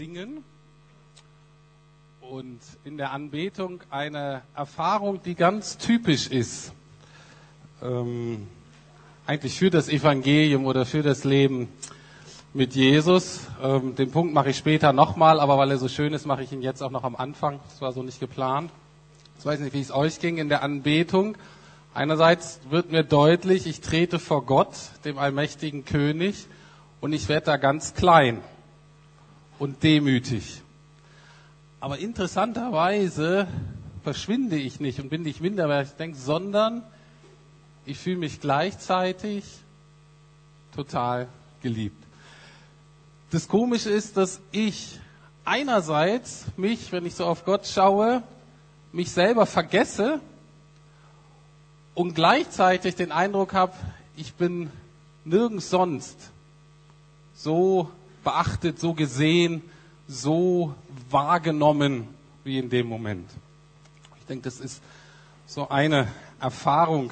singen und in der Anbetung eine Erfahrung, die ganz typisch ist, ähm, eigentlich für das Evangelium oder für das Leben mit Jesus. Ähm, den Punkt mache ich später nochmal, aber weil er so schön ist, mache ich ihn jetzt auch noch am Anfang. Das war so nicht geplant. Ich weiß nicht, wie es euch ging in der Anbetung. Einerseits wird mir deutlich, ich trete vor Gott, dem allmächtigen König, und ich werde da ganz klein und demütig. Aber interessanterweise verschwinde ich nicht und bin nicht minderwertig, denke, sondern ich fühle mich gleichzeitig total geliebt. Das Komische ist, dass ich einerseits mich, wenn ich so auf Gott schaue, mich selber vergesse und gleichzeitig den Eindruck habe, ich bin nirgends sonst so beachtet, so gesehen, so wahrgenommen wie in dem Moment. Ich denke, das ist so eine Erfahrung,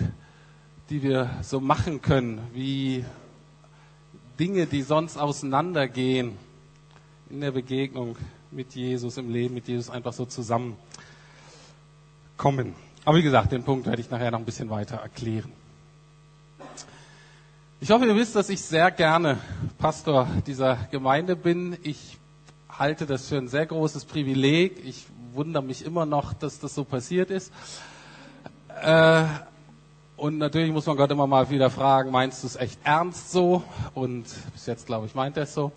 die wir so machen können, wie Dinge, die sonst auseinandergehen in der Begegnung mit Jesus, im Leben mit Jesus einfach so zusammenkommen. Aber wie gesagt, den Punkt werde ich nachher noch ein bisschen weiter erklären. Ich hoffe, ihr wisst, dass ich sehr gerne Pastor dieser Gemeinde bin. Ich halte das für ein sehr großes Privileg. Ich wundere mich immer noch, dass das so passiert ist. Äh, und natürlich muss man Gott immer mal wieder fragen, meinst du es echt ernst so? Und bis jetzt, glaube ich, meint er es so.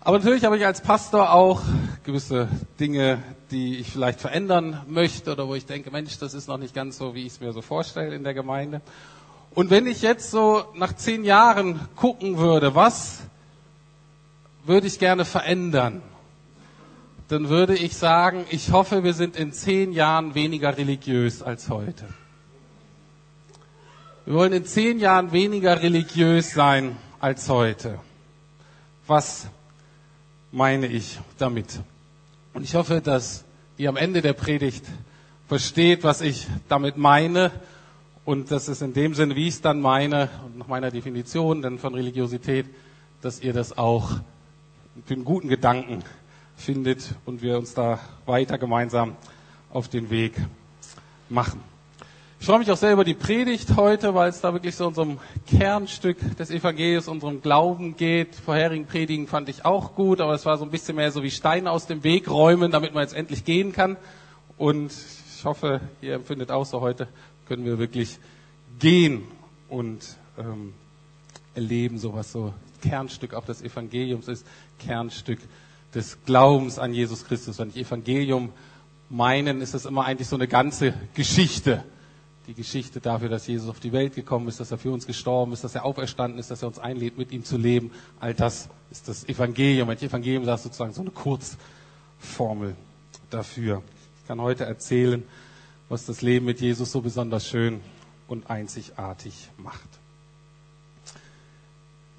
Aber natürlich habe ich als Pastor auch gewisse Dinge, die ich vielleicht verändern möchte oder wo ich denke, Mensch, das ist noch nicht ganz so, wie ich es mir so vorstelle in der Gemeinde. Und wenn ich jetzt so nach zehn Jahren gucken würde, was würde ich gerne verändern, dann würde ich sagen, ich hoffe, wir sind in zehn Jahren weniger religiös als heute. Wir wollen in zehn Jahren weniger religiös sein als heute. Was meine ich damit? Und ich hoffe, dass ihr am Ende der Predigt versteht, was ich damit meine und das ist in dem Sinne, wie ich es dann meine, und nach meiner Definition dann von Religiosität, dass ihr das auch für einen guten Gedanken findet und wir uns da weiter gemeinsam auf den Weg machen. Ich freue mich auch sehr über die Predigt heute, weil es da wirklich so unserem Kernstück des Evangeliums, unserem Glauben geht. Vorherigen Predigen fand ich auch gut, aber es war so ein bisschen mehr so wie Steine aus dem Weg räumen, damit man jetzt endlich gehen kann. Und ich hoffe, ihr empfindet auch so heute können wir wirklich gehen und ähm, erleben, so was so Kernstück auch des Evangeliums ist, Kernstück des Glaubens an Jesus Christus. Wenn ich Evangelium meinen, ist das immer eigentlich so eine ganze Geschichte. Die Geschichte dafür, dass Jesus auf die Welt gekommen ist, dass er für uns gestorben ist, dass er auferstanden ist, dass er uns einlädt, mit ihm zu leben. All das ist das Evangelium. Wenn ich Evangelium sage, sozusagen so eine Kurzformel dafür. Ich kann heute erzählen, was das Leben mit Jesus so besonders schön und einzigartig macht.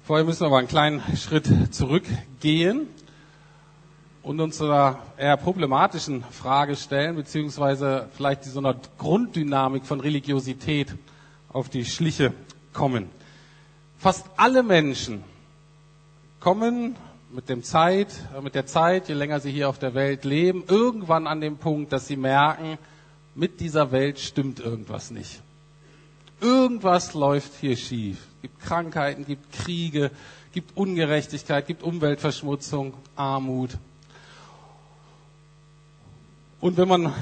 Vorher müssen wir aber einen kleinen Schritt zurückgehen und uns zu einer eher problematischen Frage stellen, beziehungsweise vielleicht so einer Grunddynamik von Religiosität auf die Schliche kommen. Fast alle Menschen kommen mit dem Zeit, mit der Zeit, je länger sie hier auf der Welt leben, irgendwann an den Punkt, dass sie merken, mit dieser Welt stimmt irgendwas nicht. Irgendwas läuft hier schief. Es gibt Krankheiten, gibt Kriege, gibt Ungerechtigkeit, gibt Umweltverschmutzung, Armut. Und wenn man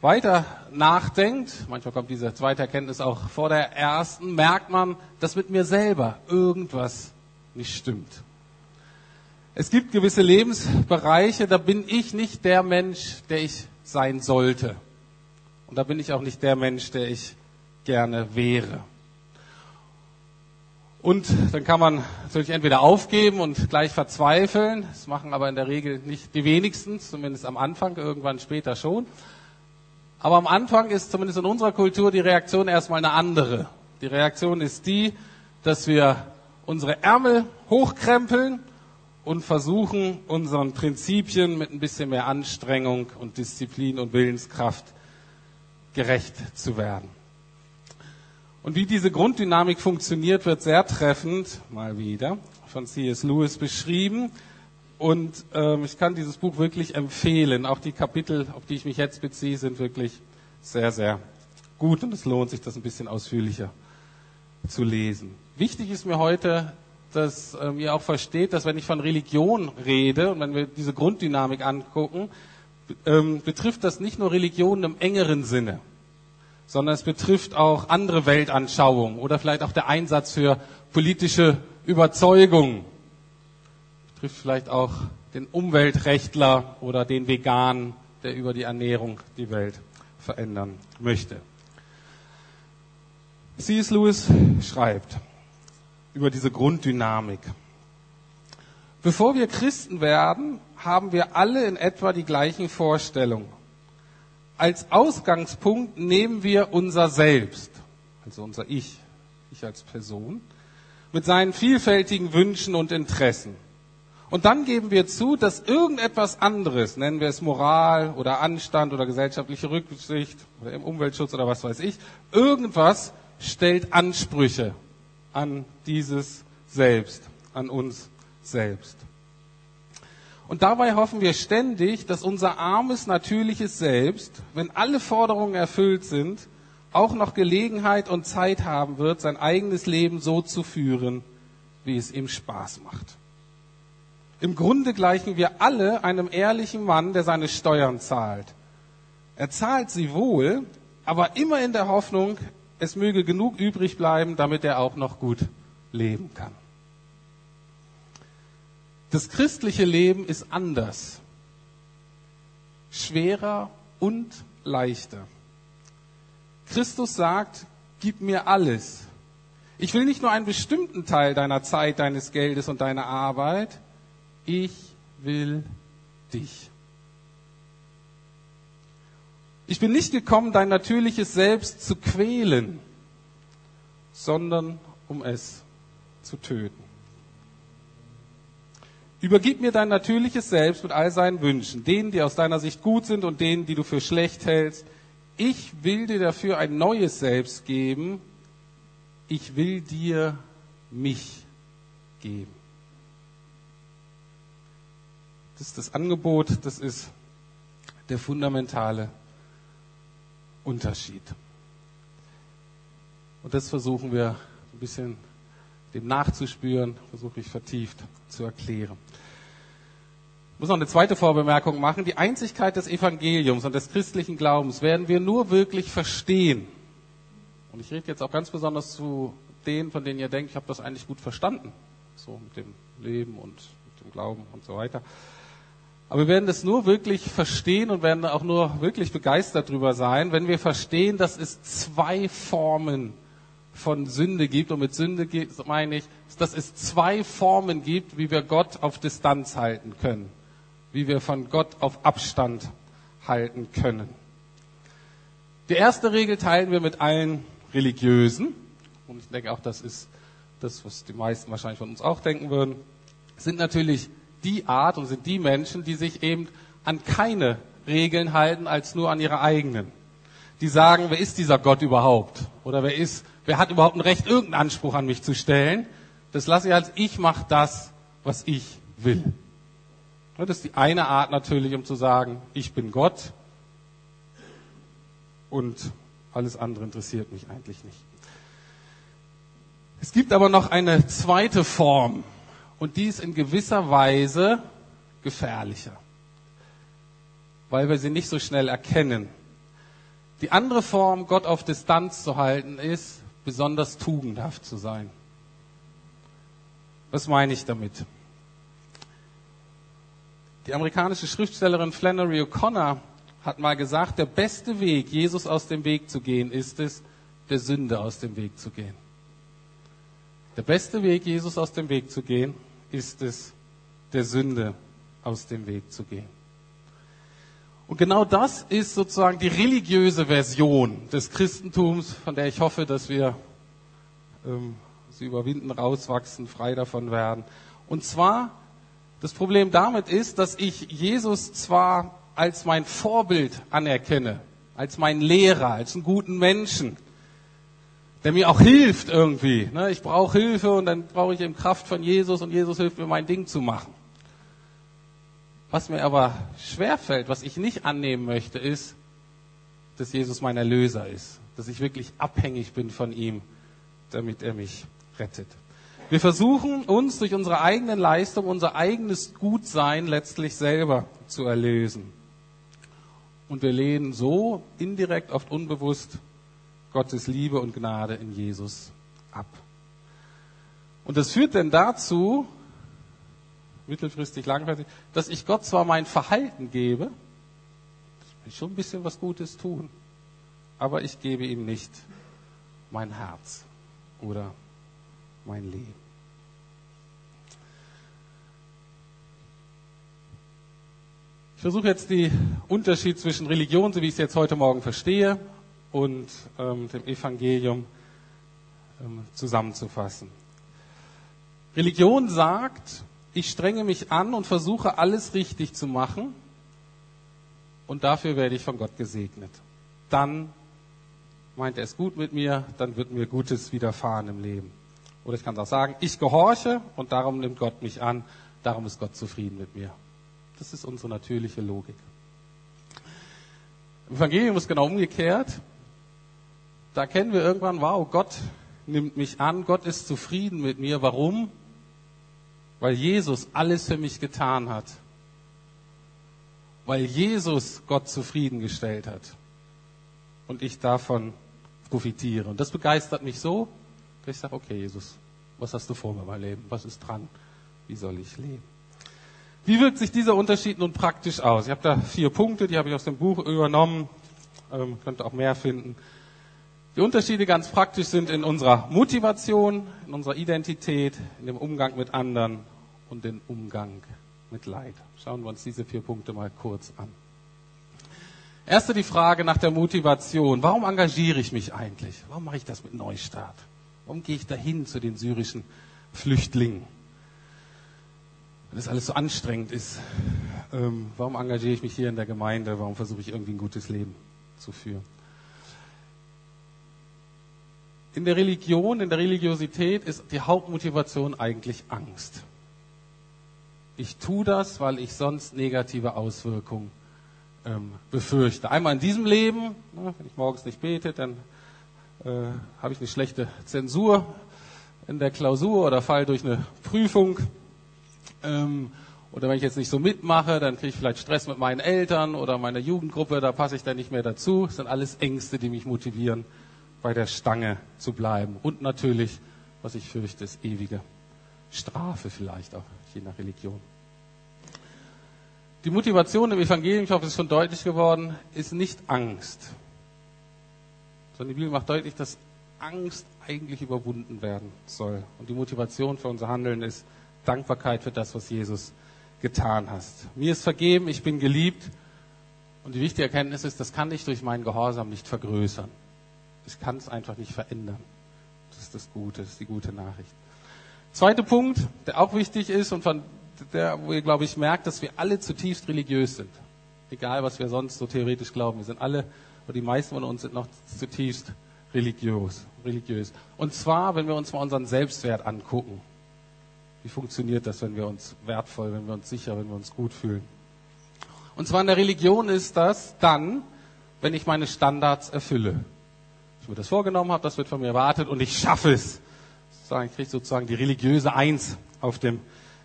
weiter nachdenkt, manchmal kommt diese zweite Erkenntnis auch vor der ersten, merkt man, dass mit mir selber irgendwas nicht stimmt. Es gibt gewisse Lebensbereiche, da bin ich nicht der Mensch, der ich sein sollte. Und da bin ich auch nicht der Mensch, der ich gerne wäre. Und dann kann man natürlich entweder aufgeben und gleich verzweifeln. Das machen aber in der Regel nicht die wenigsten, zumindest am Anfang, irgendwann später schon. Aber am Anfang ist zumindest in unserer Kultur die Reaktion erstmal eine andere. Die Reaktion ist die, dass wir unsere Ärmel hochkrempeln und versuchen, unseren Prinzipien mit ein bisschen mehr Anstrengung und Disziplin und Willenskraft gerecht zu werden. Und wie diese Grunddynamik funktioniert, wird sehr treffend, mal wieder, von C.S. Lewis beschrieben. Und ähm, ich kann dieses Buch wirklich empfehlen. Auch die Kapitel, auf die ich mich jetzt beziehe, sind wirklich sehr, sehr gut und es lohnt sich, das ein bisschen ausführlicher zu lesen. Wichtig ist mir heute, dass ähm, ihr auch versteht, dass wenn ich von Religion rede und wenn wir diese Grunddynamik angucken, ähm, betrifft das nicht nur Religion im engeren Sinne, sondern es betrifft auch andere Weltanschauungen oder vielleicht auch der Einsatz für politische Überzeugungen. Betrifft vielleicht auch den Umweltrechtler oder den Vegan, der über die Ernährung die Welt verändern möchte. C.S. Lewis schreibt über diese Grunddynamik. Bevor wir Christen werden, haben wir alle in etwa die gleichen Vorstellungen. Als Ausgangspunkt nehmen wir unser Selbst, also unser Ich, ich als Person, mit seinen vielfältigen Wünschen und Interessen. Und dann geben wir zu, dass irgendetwas anderes, nennen wir es Moral oder Anstand oder gesellschaftliche Rücksicht oder im Umweltschutz oder was weiß ich, irgendwas stellt Ansprüche an dieses Selbst, an uns selbst. Und dabei hoffen wir ständig, dass unser armes, natürliches Selbst, wenn alle Forderungen erfüllt sind, auch noch Gelegenheit und Zeit haben wird, sein eigenes Leben so zu führen, wie es ihm Spaß macht. Im Grunde gleichen wir alle einem ehrlichen Mann, der seine Steuern zahlt. Er zahlt sie wohl, aber immer in der Hoffnung, es möge genug übrig bleiben, damit er auch noch gut leben kann. Das christliche Leben ist anders, schwerer und leichter. Christus sagt, gib mir alles. Ich will nicht nur einen bestimmten Teil deiner Zeit, deines Geldes und deiner Arbeit, ich will dich. Ich bin nicht gekommen, dein natürliches Selbst zu quälen, sondern um es zu töten. Übergib mir dein natürliches Selbst mit all seinen Wünschen, denen, die aus deiner Sicht gut sind und denen, die du für schlecht hältst. Ich will dir dafür ein neues Selbst geben. Ich will dir mich geben. Das ist das Angebot, das ist der fundamentale Unterschied. Und das versuchen wir ein bisschen dem nachzuspüren, versuche ich vertieft zu erklären. Ich muss noch eine zweite Vorbemerkung machen. Die Einzigkeit des Evangeliums und des christlichen Glaubens werden wir nur wirklich verstehen. Und ich rede jetzt auch ganz besonders zu denen, von denen ihr denkt, ich habe das eigentlich gut verstanden. So mit dem Leben und mit dem Glauben und so weiter. Aber wir werden das nur wirklich verstehen und werden auch nur wirklich begeistert darüber sein, wenn wir verstehen, dass es zwei Formen von Sünde gibt. Und mit Sünde meine ich, dass es zwei Formen gibt, wie wir Gott auf Distanz halten können. Wie wir von Gott auf Abstand halten können. Die erste Regel teilen wir mit allen Religiösen. Und ich denke auch, das ist das, was die meisten wahrscheinlich von uns auch denken würden. Sind natürlich die Art und sind die Menschen, die sich eben an keine Regeln halten als nur an ihre eigenen. Die sagen, wer ist dieser Gott überhaupt? Oder wer ist, wer hat überhaupt ein Recht, irgendeinen Anspruch an mich zu stellen? Das lasse ich als ich mache das, was ich will. Das ist die eine Art natürlich, um zu sagen, ich bin Gott und alles andere interessiert mich eigentlich nicht. Es gibt aber noch eine zweite Form und die ist in gewisser Weise gefährlicher, weil wir sie nicht so schnell erkennen. Die andere Form, Gott auf Distanz zu halten, ist, besonders tugendhaft zu sein. Was meine ich damit? Die amerikanische Schriftstellerin Flannery O'Connor hat mal gesagt, der beste Weg, Jesus aus dem Weg zu gehen, ist es, der Sünde aus dem Weg zu gehen. Der beste Weg, Jesus aus dem Weg zu gehen, ist es, der Sünde aus dem Weg zu gehen. Und genau das ist sozusagen die religiöse Version des Christentums, von der ich hoffe, dass wir ähm, sie überwinden, rauswachsen, frei davon werden. Und zwar, das Problem damit ist, dass ich Jesus zwar als mein Vorbild anerkenne, als meinen Lehrer, als einen guten Menschen, der mir auch hilft irgendwie. Ne? Ich brauche Hilfe und dann brauche ich eben Kraft von Jesus und Jesus hilft mir, mein Ding zu machen. Was mir aber schwerfällt, was ich nicht annehmen möchte, ist, dass Jesus mein Erlöser ist, dass ich wirklich abhängig bin von ihm, damit er mich rettet. Wir versuchen uns durch unsere eigenen Leistung, unser eigenes Gutsein letztlich selber zu erlösen. Und wir lehnen so indirekt, oft unbewusst, Gottes Liebe und Gnade in Jesus ab. Und das führt denn dazu, mittelfristig, langfristig, dass ich Gott zwar mein Verhalten gebe, ich will schon ein bisschen was Gutes tun, aber ich gebe ihm nicht mein Herz oder mein Leben. Ich versuche jetzt den Unterschied zwischen Religion, so wie ich es jetzt heute Morgen verstehe, und ähm, dem Evangelium ähm, zusammenzufassen. Religion sagt, ich strenge mich an und versuche alles richtig zu machen und dafür werde ich von Gott gesegnet. Dann meint er es gut mit mir, dann wird mir Gutes widerfahren im Leben. Oder ich kann auch sagen, ich gehorche und darum nimmt Gott mich an, darum ist Gott zufrieden mit mir. Das ist unsere natürliche Logik. Im Evangelium ist genau umgekehrt. Da erkennen wir irgendwann, wow, Gott nimmt mich an, Gott ist zufrieden mit mir. Warum? Weil Jesus alles für mich getan hat. Weil Jesus Gott zufriedengestellt hat. Und ich davon profitiere. Und das begeistert mich so, dass ich sage, okay, Jesus, was hast du vor mir mein Leben? Was ist dran? Wie soll ich leben? Wie wirkt sich dieser Unterschied nun praktisch aus? Ich habe da vier Punkte, die habe ich aus dem Buch übernommen. Ähm, könnt auch mehr finden. Die Unterschiede ganz praktisch sind in unserer Motivation, in unserer Identität, in dem Umgang mit anderen und den Umgang mit Leid. Schauen wir uns diese vier Punkte mal kurz an. Erste die Frage nach der Motivation. Warum engagiere ich mich eigentlich? Warum mache ich das mit Neustart? Warum gehe ich dahin zu den syrischen Flüchtlingen? Wenn das alles so anstrengend ist, ähm, warum engagiere ich mich hier in der Gemeinde? Warum versuche ich irgendwie ein gutes Leben zu führen? In der Religion, in der Religiosität ist die Hauptmotivation eigentlich Angst. Ich tue das, weil ich sonst negative Auswirkungen ähm, befürchte. Einmal in diesem Leben, ne, wenn ich morgens nicht bete, dann äh, habe ich eine schlechte Zensur in der Klausur oder fall durch eine Prüfung. Ähm, oder wenn ich jetzt nicht so mitmache, dann kriege ich vielleicht Stress mit meinen Eltern oder meiner Jugendgruppe, da passe ich dann nicht mehr dazu. Das sind alles Ängste, die mich motivieren, bei der Stange zu bleiben. Und natürlich, was ich fürchte, ist ewige Strafe vielleicht auch, je nach Religion. Die Motivation im Evangelium, ich hoffe, es ist schon deutlich geworden, ist nicht Angst. Sondern die Bibel macht deutlich, dass Angst eigentlich überwunden werden soll. Und die Motivation für unser Handeln ist Dankbarkeit für das, was Jesus getan hat. Mir ist vergeben, ich bin geliebt. Und die wichtige Erkenntnis ist, das kann ich durch meinen Gehorsam nicht vergrößern. Ich kann es einfach nicht verändern. Das ist das Gute, das ist die gute Nachricht. Zweiter Punkt, der auch wichtig ist und von der, wo ihr, glaube ich, merkt, dass wir alle zutiefst religiös sind. Egal, was wir sonst so theoretisch glauben. Wir sind alle, oder die meisten von uns sind noch zutiefst religiös. religiös. Und zwar, wenn wir uns mal unseren Selbstwert angucken. Wie funktioniert das, wenn wir uns wertvoll, wenn wir uns sicher, wenn wir uns gut fühlen? Und zwar in der Religion ist das dann, wenn ich meine Standards erfülle. Ich mir das vorgenommen habe, das wird von mir erwartet und ich schaffe es. Ich kriege sozusagen die religiöse Eins auf dem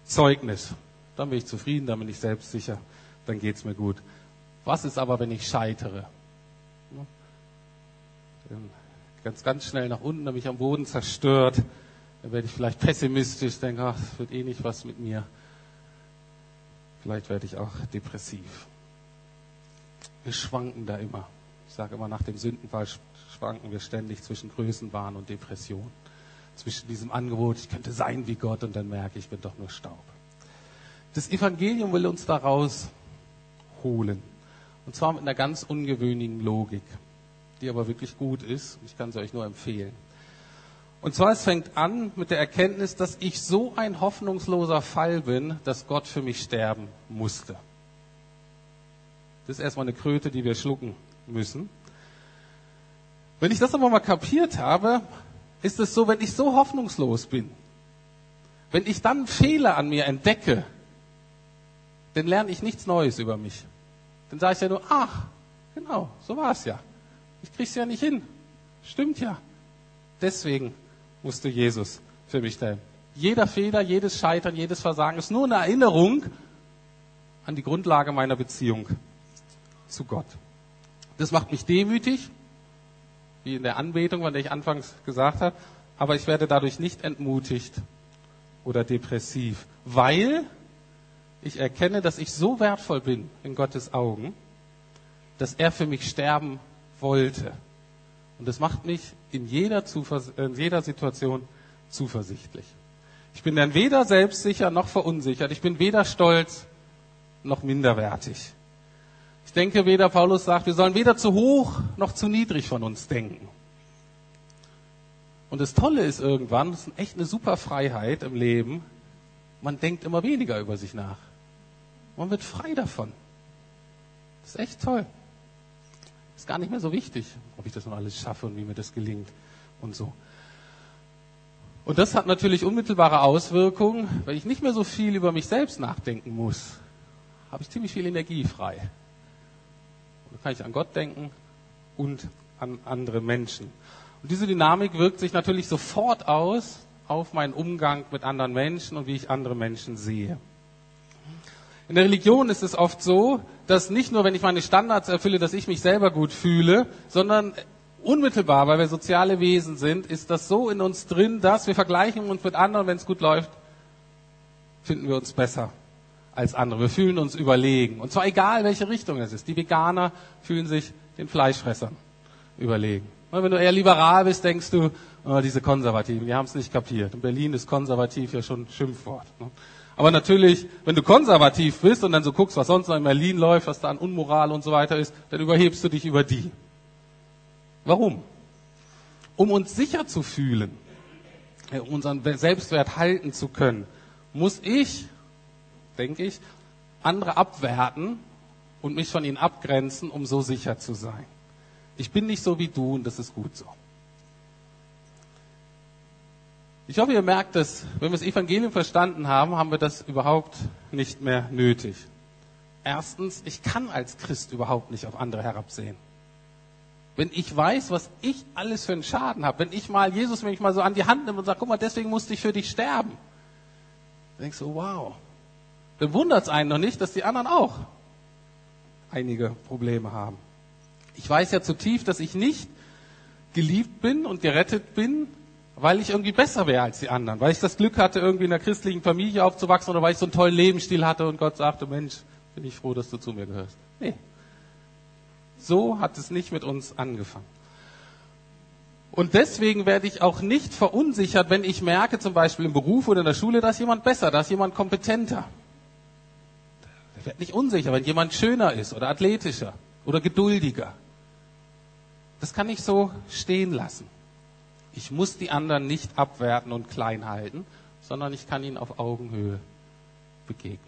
Zeugnis. Dann bin ich zufrieden, dann bin ich selbstsicher, dann geht es mir gut. Was ist aber, wenn ich scheitere? Dann ganz, ganz schnell nach unten, dann bin ich am Boden zerstört. Dann werde ich vielleicht pessimistisch, denke, ach, das wird eh nicht was mit mir. Vielleicht werde ich auch depressiv. Wir schwanken da immer. Ich sage immer, nach dem Sündenfall schwanken wir ständig zwischen Größenwahn und Depression zwischen diesem Angebot, ich könnte sein wie Gott und dann merke ich, ich bin doch nur Staub. Das Evangelium will uns daraus holen. Und zwar mit einer ganz ungewöhnlichen Logik, die aber wirklich gut ist. Ich kann sie euch nur empfehlen. Und zwar, es fängt an mit der Erkenntnis, dass ich so ein hoffnungsloser Fall bin, dass Gott für mich sterben musste. Das ist erstmal eine Kröte, die wir schlucken müssen. Wenn ich das aber mal kapiert habe, ist es so, wenn ich so hoffnungslos bin, wenn ich dann Fehler an mir entdecke, dann lerne ich nichts Neues über mich. Dann sage ich ja nur, ach, genau, so war es ja. Ich krieg's ja nicht hin. Stimmt ja. Deswegen musste Jesus für mich stellen. Jeder Fehler, jedes Scheitern, jedes Versagen ist nur eine Erinnerung an die Grundlage meiner Beziehung zu Gott. Das macht mich demütig, wie in der Anbetung, von der ich anfangs gesagt habe, aber ich werde dadurch nicht entmutigt oder depressiv, weil ich erkenne, dass ich so wertvoll bin in Gottes Augen, dass er für mich sterben wollte. Und das macht mich in jeder, Zuvers in jeder Situation zuversichtlich. Ich bin dann weder selbstsicher noch verunsichert. Ich bin weder stolz noch minderwertig. Ich denke, weder Paulus sagt, wir sollen weder zu hoch noch zu niedrig von uns denken. Und das Tolle ist irgendwann, das ist echt eine super Freiheit im Leben, man denkt immer weniger über sich nach. Man wird frei davon. Das ist echt toll. Ist gar nicht mehr so wichtig, ob ich das noch alles schaffe und wie mir das gelingt und so. Und das hat natürlich unmittelbare Auswirkungen, wenn ich nicht mehr so viel über mich selbst nachdenken muss, habe ich ziemlich viel Energie frei. Dann kann ich an Gott denken und an andere Menschen. Und diese Dynamik wirkt sich natürlich sofort aus auf meinen Umgang mit anderen Menschen und wie ich andere Menschen sehe. In der Religion ist es oft so, dass nicht nur, wenn ich meine Standards erfülle, dass ich mich selber gut fühle, sondern unmittelbar, weil wir soziale Wesen sind, ist das so in uns drin, dass wir vergleichen uns mit anderen, wenn es gut läuft, finden wir uns besser als andere. Wir fühlen uns überlegen. Und zwar egal, welche Richtung es ist. Die Veganer fühlen sich den Fleischfressern überlegen. Wenn du eher liberal bist, denkst du, oh, diese Konservativen, die haben es nicht kapiert. In Berlin ist konservativ ja schon ein Schimpfwort. Ne? Aber natürlich, wenn du konservativ bist und dann so guckst, was sonst noch in Berlin läuft, was da an Unmoral und so weiter ist, dann überhebst du dich über die. Warum? Um uns sicher zu fühlen, um unseren Selbstwert halten zu können, muss ich, denke ich, andere abwerten und mich von ihnen abgrenzen, um so sicher zu sein. Ich bin nicht so wie du und das ist gut so. Ich hoffe, ihr merkt, dass, wenn wir das Evangelium verstanden haben, haben wir das überhaupt nicht mehr nötig. Erstens, ich kann als Christ überhaupt nicht auf andere herabsehen. Wenn ich weiß, was ich alles für einen Schaden habe, wenn ich mal Jesus mich mal so an die Hand nehme und sage, guck mal, deswegen musste ich für dich sterben, denkst du, wow. Dann wundert es einen noch nicht, dass die anderen auch einige Probleme haben. Ich weiß ja zutiefst, dass ich nicht geliebt bin und gerettet bin, weil ich irgendwie besser wäre als die anderen, weil ich das Glück hatte, irgendwie in einer christlichen Familie aufzuwachsen oder weil ich so einen tollen Lebensstil hatte und Gott sagte, Mensch, bin ich froh, dass du zu mir gehörst. Nee, so hat es nicht mit uns angefangen. Und deswegen werde ich auch nicht verunsichert, wenn ich merke, zum Beispiel im Beruf oder in der Schule, dass jemand besser, dass jemand kompetenter. Ich werde nicht unsicher, wenn jemand schöner ist oder athletischer oder geduldiger. Das kann ich so stehen lassen. Ich muss die anderen nicht abwerten und klein halten, sondern ich kann ihnen auf Augenhöhe begegnen.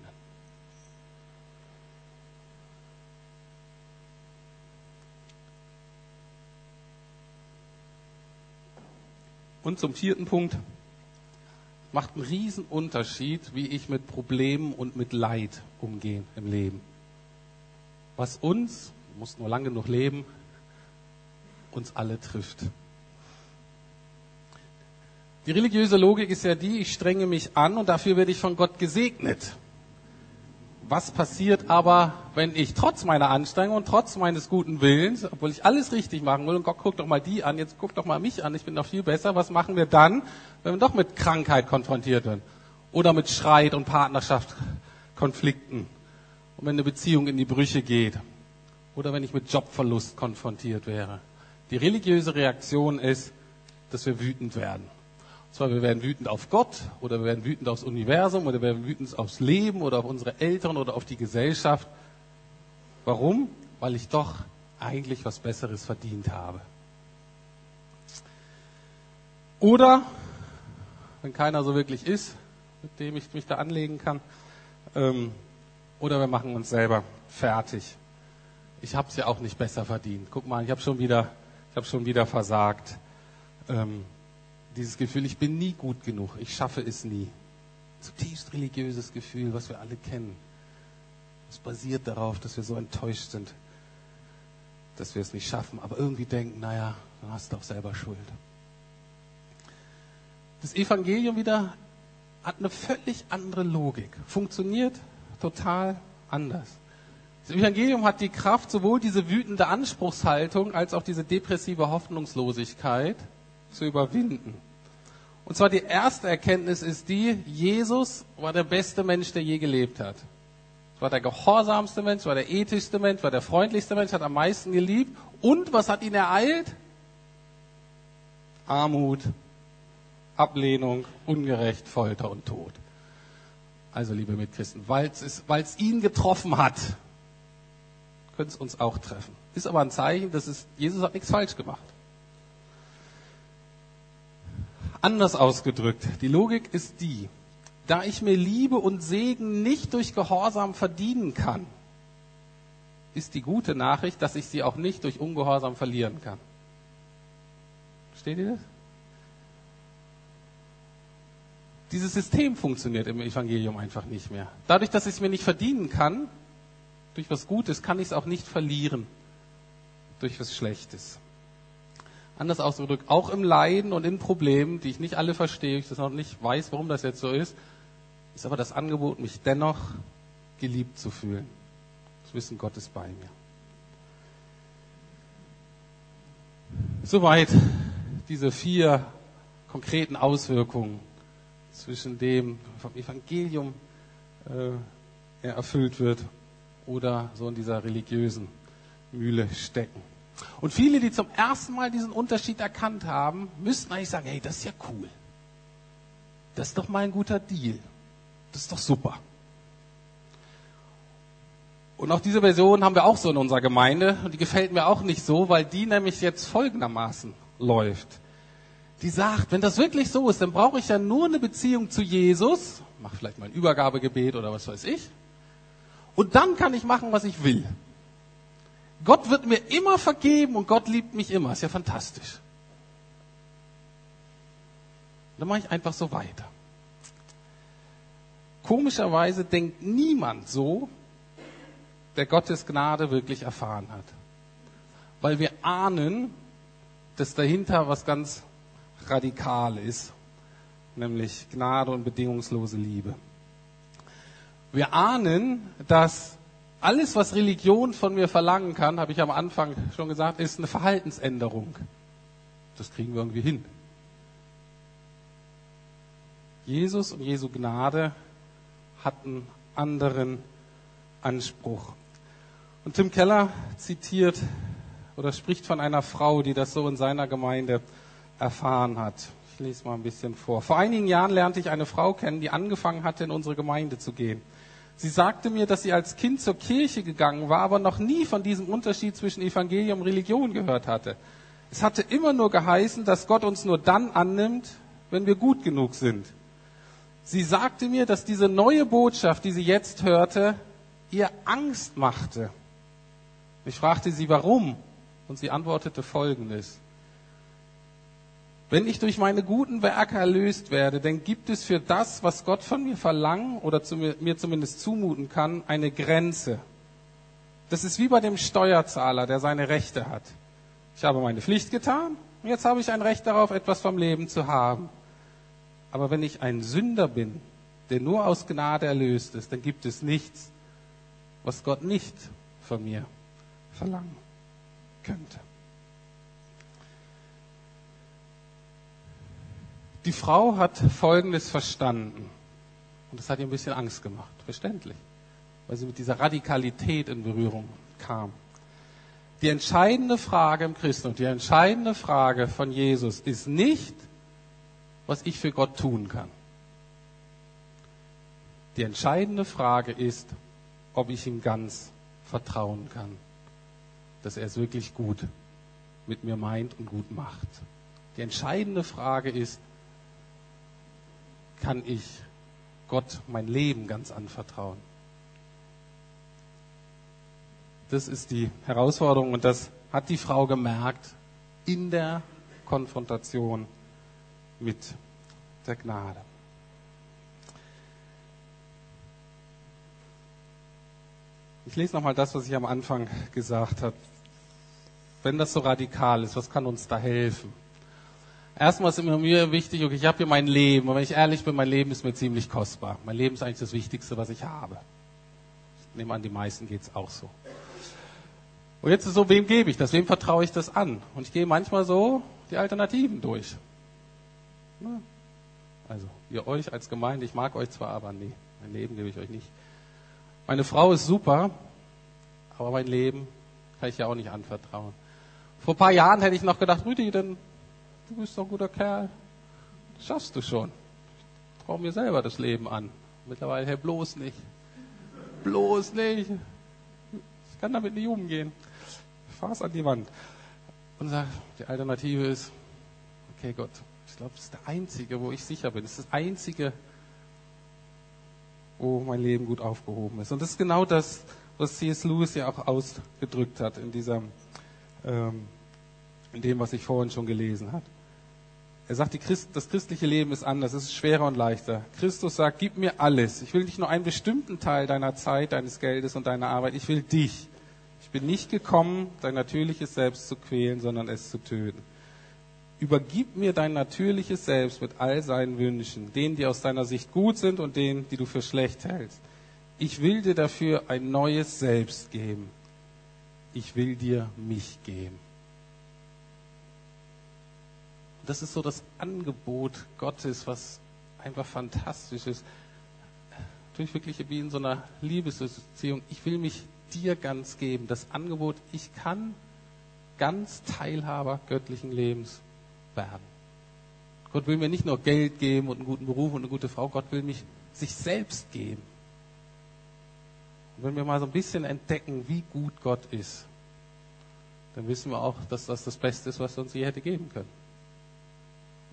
Und zum vierten Punkt, macht einen riesen Unterschied, wie ich mit Problemen und mit Leid umgehe im Leben. Was uns, muss nur lange genug leben, uns alle trifft. Die religiöse Logik ist ja die, ich strenge mich an und dafür werde ich von Gott gesegnet. Was passiert aber, wenn ich trotz meiner Anstrengung und trotz meines guten Willens, obwohl ich alles richtig machen will, und Gott guckt doch mal die an, jetzt guckt doch mal mich an, ich bin doch viel besser, was machen wir dann, wenn wir doch mit Krankheit konfrontiert werden? Oder mit Streit und Partnerschaft, Konflikten? Und wenn eine Beziehung in die Brüche geht? Oder wenn ich mit Jobverlust konfrontiert wäre? Die religiöse Reaktion ist, dass wir wütend werden. Zwar, wir werden wütend auf Gott oder wir werden wütend aufs Universum oder wir werden wütend aufs Leben oder auf unsere Eltern oder auf die Gesellschaft. Warum? Weil ich doch eigentlich was Besseres verdient habe. Oder, wenn keiner so wirklich ist, mit dem ich mich da anlegen kann, ähm, oder wir machen uns selber fertig. Ich habe es ja auch nicht besser verdient. Guck mal, ich habe schon wieder, ich habe schon wieder versagt. Ähm, dieses Gefühl, ich bin nie gut genug, ich schaffe es nie. Zutiefst religiöses Gefühl, was wir alle kennen. Es basiert darauf, dass wir so enttäuscht sind, dass wir es nicht schaffen, aber irgendwie denken, naja, dann hast du doch selber Schuld. Das Evangelium wieder hat eine völlig andere Logik, funktioniert total anders. Das Evangelium hat die Kraft, sowohl diese wütende Anspruchshaltung als auch diese depressive Hoffnungslosigkeit zu überwinden. Und zwar die erste Erkenntnis ist die, Jesus war der beste Mensch, der je gelebt hat. War der gehorsamste Mensch, war der ethischste Mensch, war der freundlichste Mensch, hat am meisten geliebt. Und was hat ihn ereilt? Armut, Ablehnung, Ungerecht, Folter und Tod. Also, liebe Mitchristen, weil es ihn getroffen hat, könnte es uns auch treffen. Ist aber ein Zeichen, dass es, Jesus hat nichts falsch gemacht. Anders ausgedrückt, die Logik ist die, da ich mir Liebe und Segen nicht durch Gehorsam verdienen kann, ist die gute Nachricht, dass ich sie auch nicht durch Ungehorsam verlieren kann. Versteht ihr das? Dieses System funktioniert im Evangelium einfach nicht mehr. Dadurch, dass ich es mir nicht verdienen kann, durch was Gutes, kann ich es auch nicht verlieren durch was Schlechtes. Anders ausgedrückt, auch im Leiden und in Problemen, die ich nicht alle verstehe, ich das noch nicht weiß, warum das jetzt so ist, ist aber das Angebot, mich dennoch geliebt zu fühlen. Das Wissen Gottes bei mir. Soweit diese vier konkreten Auswirkungen zwischen dem vom Evangelium äh, erfüllt wird oder so in dieser religiösen Mühle stecken. Und viele, die zum ersten Mal diesen Unterschied erkannt haben, müssten eigentlich sagen, hey, das ist ja cool. Das ist doch mal ein guter Deal. Das ist doch super. Und auch diese Version haben wir auch so in unserer Gemeinde und die gefällt mir auch nicht so, weil die nämlich jetzt folgendermaßen läuft. Die sagt, wenn das wirklich so ist, dann brauche ich ja nur eine Beziehung zu Jesus, mach vielleicht mal ein Übergabegebet oder was weiß ich, und dann kann ich machen, was ich will. Gott wird mir immer vergeben und Gott liebt mich immer. Ist ja fantastisch. Dann mache ich einfach so weiter. Komischerweise denkt niemand so, der Gottes Gnade wirklich erfahren hat. Weil wir ahnen, dass dahinter was ganz radikal ist, nämlich Gnade und bedingungslose Liebe. Wir ahnen, dass alles, was Religion von mir verlangen kann, habe ich am Anfang schon gesagt, ist eine Verhaltensänderung. Das kriegen wir irgendwie hin. Jesus und Jesu Gnade hatten anderen Anspruch. Und Tim Keller zitiert oder spricht von einer Frau, die das so in seiner Gemeinde erfahren hat. Ich lese mal ein bisschen vor. Vor einigen Jahren lernte ich eine Frau kennen, die angefangen hatte, in unsere Gemeinde zu gehen. Sie sagte mir, dass sie als Kind zur Kirche gegangen war, aber noch nie von diesem Unterschied zwischen Evangelium und Religion gehört hatte. Es hatte immer nur geheißen, dass Gott uns nur dann annimmt, wenn wir gut genug sind. Sie sagte mir, dass diese neue Botschaft, die sie jetzt hörte, ihr Angst machte. Ich fragte sie, warum? Und sie antwortete Folgendes. Wenn ich durch meine guten Werke erlöst werde, dann gibt es für das, was Gott von mir verlangen oder zu mir, mir zumindest zumuten kann, eine Grenze. Das ist wie bei dem Steuerzahler, der seine Rechte hat. Ich habe meine Pflicht getan und jetzt habe ich ein Recht darauf, etwas vom Leben zu haben. Aber wenn ich ein Sünder bin, der nur aus Gnade erlöst ist, dann gibt es nichts, was Gott nicht von mir verlangen könnte. Die Frau hat Folgendes verstanden. Und das hat ihr ein bisschen Angst gemacht. Verständlich. Weil sie mit dieser Radikalität in Berührung kam. Die entscheidende Frage im Christentum, die entscheidende Frage von Jesus ist nicht, was ich für Gott tun kann. Die entscheidende Frage ist, ob ich ihm ganz vertrauen kann, dass er es wirklich gut mit mir meint und gut macht. Die entscheidende Frage ist, kann ich Gott mein Leben ganz anvertrauen. Das ist die Herausforderung und das hat die Frau gemerkt in der Konfrontation mit der Gnade. Ich lese nochmal das, was ich am Anfang gesagt habe. Wenn das so radikal ist, was kann uns da helfen? Erstmal ist mir wichtig, okay, ich habe hier mein Leben. Und wenn ich ehrlich bin, mein Leben ist mir ziemlich kostbar. Mein Leben ist eigentlich das Wichtigste, was ich habe. Ich nehme an, die meisten geht es auch so. Und jetzt ist so, wem gebe ich das? Wem vertraue ich das an? Und ich gehe manchmal so die Alternativen durch. Also, ihr euch als Gemeinde, ich mag euch zwar, aber nee, mein Leben gebe ich euch nicht. Meine Frau ist super, aber mein Leben kann ich ja auch nicht anvertrauen. Vor ein paar Jahren hätte ich noch gedacht, Rüdi, denn du bist doch ein guter Kerl. Das schaffst du schon. Ich traue mir selber das Leben an. Mittlerweile, hey, bloß nicht. Bloß nicht. Ich kann damit nicht umgehen. Ich fahr's an die Wand. Und sag, die Alternative ist, okay Gott, ich glaube, das ist der einzige, wo ich sicher bin. Das ist das einzige, wo mein Leben gut aufgehoben ist. Und das ist genau das, was C.S. Lewis ja auch ausgedrückt hat in dieser, ähm, in dem, was ich vorhin schon gelesen habe. Er sagt, Christ, das christliche Leben ist anders, es ist schwerer und leichter. Christus sagt, gib mir alles. Ich will nicht nur einen bestimmten Teil deiner Zeit, deines Geldes und deiner Arbeit, ich will dich. Ich bin nicht gekommen, dein natürliches Selbst zu quälen, sondern es zu töten. Übergib mir dein natürliches Selbst mit all seinen Wünschen, denen, die aus deiner Sicht gut sind und denen, die du für schlecht hältst. Ich will dir dafür ein neues Selbst geben. Ich will dir mich geben. Das ist so das Angebot Gottes, was einfach fantastisch ist. Durch wirklich wie in so einer Liebesbeziehung. Ich will mich dir ganz geben. Das Angebot, ich kann ganz Teilhaber göttlichen Lebens werden. Gott will mir nicht nur Geld geben und einen guten Beruf und eine gute Frau, Gott will mich sich selbst geben. Und wenn wir mal so ein bisschen entdecken, wie gut Gott ist, dann wissen wir auch, dass das das Beste ist, was er uns je hätte geben können.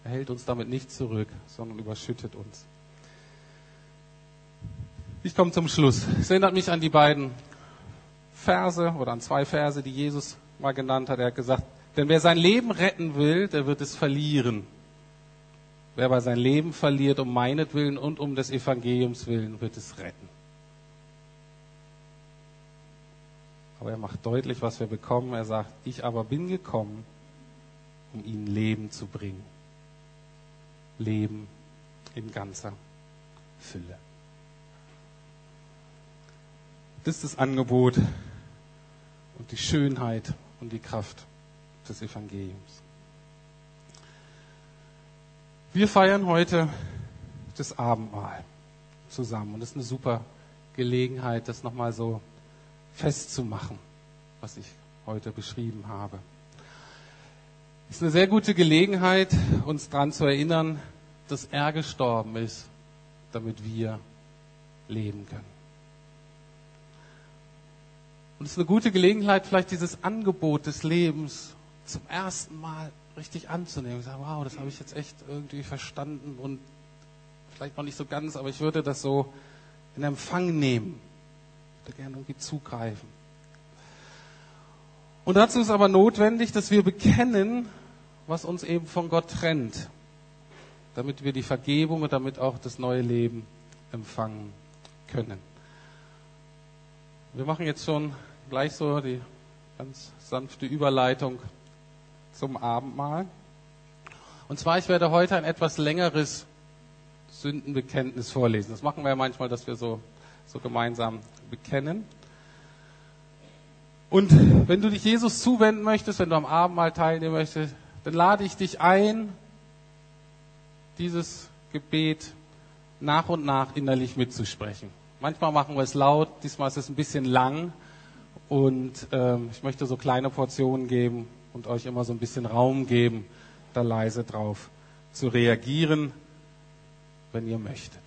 Er hält uns damit nicht zurück, sondern überschüttet uns. Ich komme zum Schluss. Es erinnert mich an die beiden Verse oder an zwei Verse, die Jesus mal genannt hat. Er hat gesagt, denn wer sein Leben retten will, der wird es verlieren. Wer aber sein Leben verliert um meinetwillen und um des Evangeliums willen, wird es retten. Aber er macht deutlich, was wir bekommen. Er sagt, ich aber bin gekommen, um ihnen Leben zu bringen. Leben in ganzer Fülle. Das ist das Angebot und die Schönheit und die Kraft des Evangeliums. Wir feiern heute das Abendmahl zusammen und es ist eine super Gelegenheit, das nochmal so festzumachen, was ich heute beschrieben habe. Es ist eine sehr gute Gelegenheit, uns daran zu erinnern, dass er gestorben ist, damit wir leben können. Und es ist eine gute Gelegenheit, vielleicht dieses Angebot des Lebens zum ersten Mal richtig anzunehmen. Ich sage, wow, das habe ich jetzt echt irgendwie verstanden und vielleicht noch nicht so ganz, aber ich würde das so in Empfang nehmen. Ich würde gerne irgendwie zugreifen. Und dazu ist aber notwendig, dass wir bekennen, was uns eben von Gott trennt, damit wir die Vergebung und damit auch das neue Leben empfangen können. Wir machen jetzt schon gleich so die ganz sanfte Überleitung zum Abendmahl. Und zwar, ich werde heute ein etwas längeres Sündenbekenntnis vorlesen. Das machen wir ja manchmal, dass wir so, so gemeinsam bekennen. Und wenn du dich Jesus zuwenden möchtest, wenn du am Abendmahl teilnehmen möchtest, dann lade ich dich ein, dieses Gebet nach und nach innerlich mitzusprechen. Manchmal machen wir es laut, diesmal ist es ein bisschen lang und ähm, ich möchte so kleine Portionen geben, und euch immer so ein bisschen Raum geben, da leise drauf zu reagieren, wenn ihr möchtet.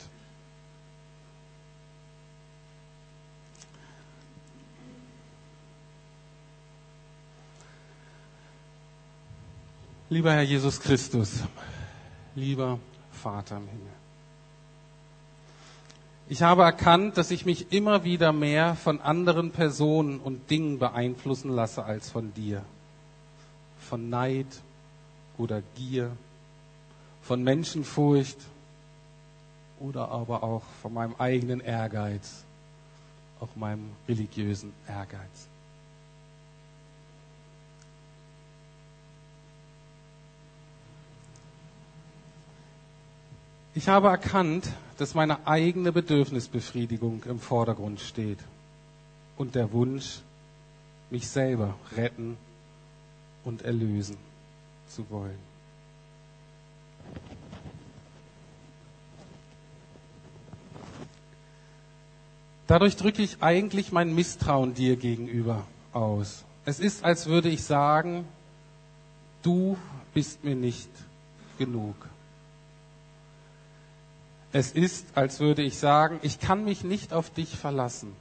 Lieber Herr Jesus Christus, lieber Vater im Himmel. Ich habe erkannt, dass ich mich immer wieder mehr von anderen Personen und Dingen beeinflussen lasse als von dir von Neid oder Gier, von Menschenfurcht oder aber auch von meinem eigenen Ehrgeiz, auch meinem religiösen Ehrgeiz. Ich habe erkannt, dass meine eigene Bedürfnisbefriedigung im Vordergrund steht und der Wunsch, mich selber retten und erlösen zu wollen. Dadurch drücke ich eigentlich mein Misstrauen dir gegenüber aus. Es ist, als würde ich sagen, du bist mir nicht genug. Es ist, als würde ich sagen, ich kann mich nicht auf dich verlassen,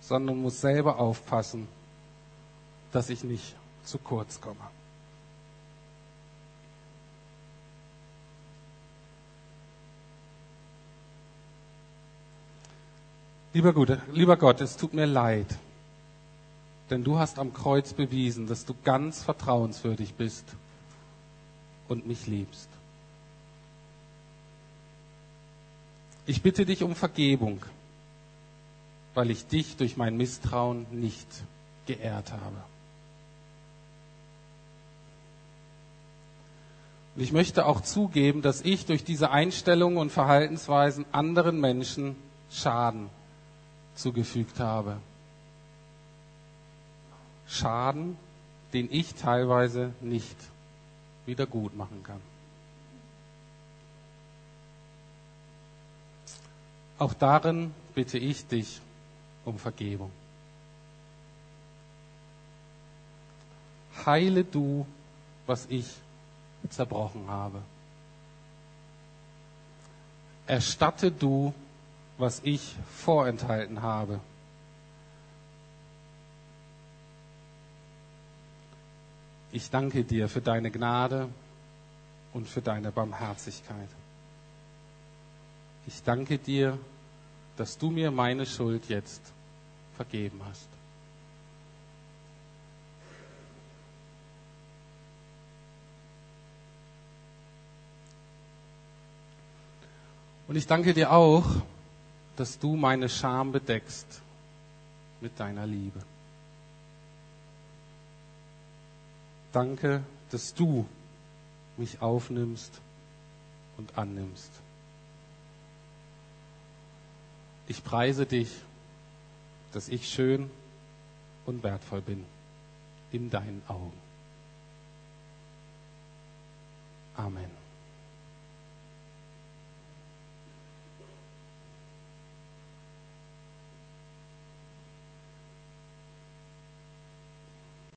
sondern muss selber aufpassen, dass ich nicht zu kurz komme. Lieber, Gute, lieber Gott, es tut mir leid, denn du hast am Kreuz bewiesen, dass du ganz vertrauenswürdig bist und mich liebst. Ich bitte dich um Vergebung, weil ich dich durch mein Misstrauen nicht geehrt habe. Und ich möchte auch zugeben, dass ich durch diese Einstellungen und Verhaltensweisen anderen Menschen Schaden zugefügt habe. Schaden, den ich teilweise nicht wieder gut machen kann. Auch darin bitte ich dich um Vergebung. Heile du, was ich zerbrochen habe. Erstatte du, was ich vorenthalten habe. Ich danke dir für deine Gnade und für deine Barmherzigkeit. Ich danke dir, dass du mir meine Schuld jetzt vergeben hast. Und ich danke dir auch, dass du meine Scham bedeckst mit deiner Liebe. Danke, dass du mich aufnimmst und annimmst. Ich preise dich, dass ich schön und wertvoll bin in deinen Augen. Amen.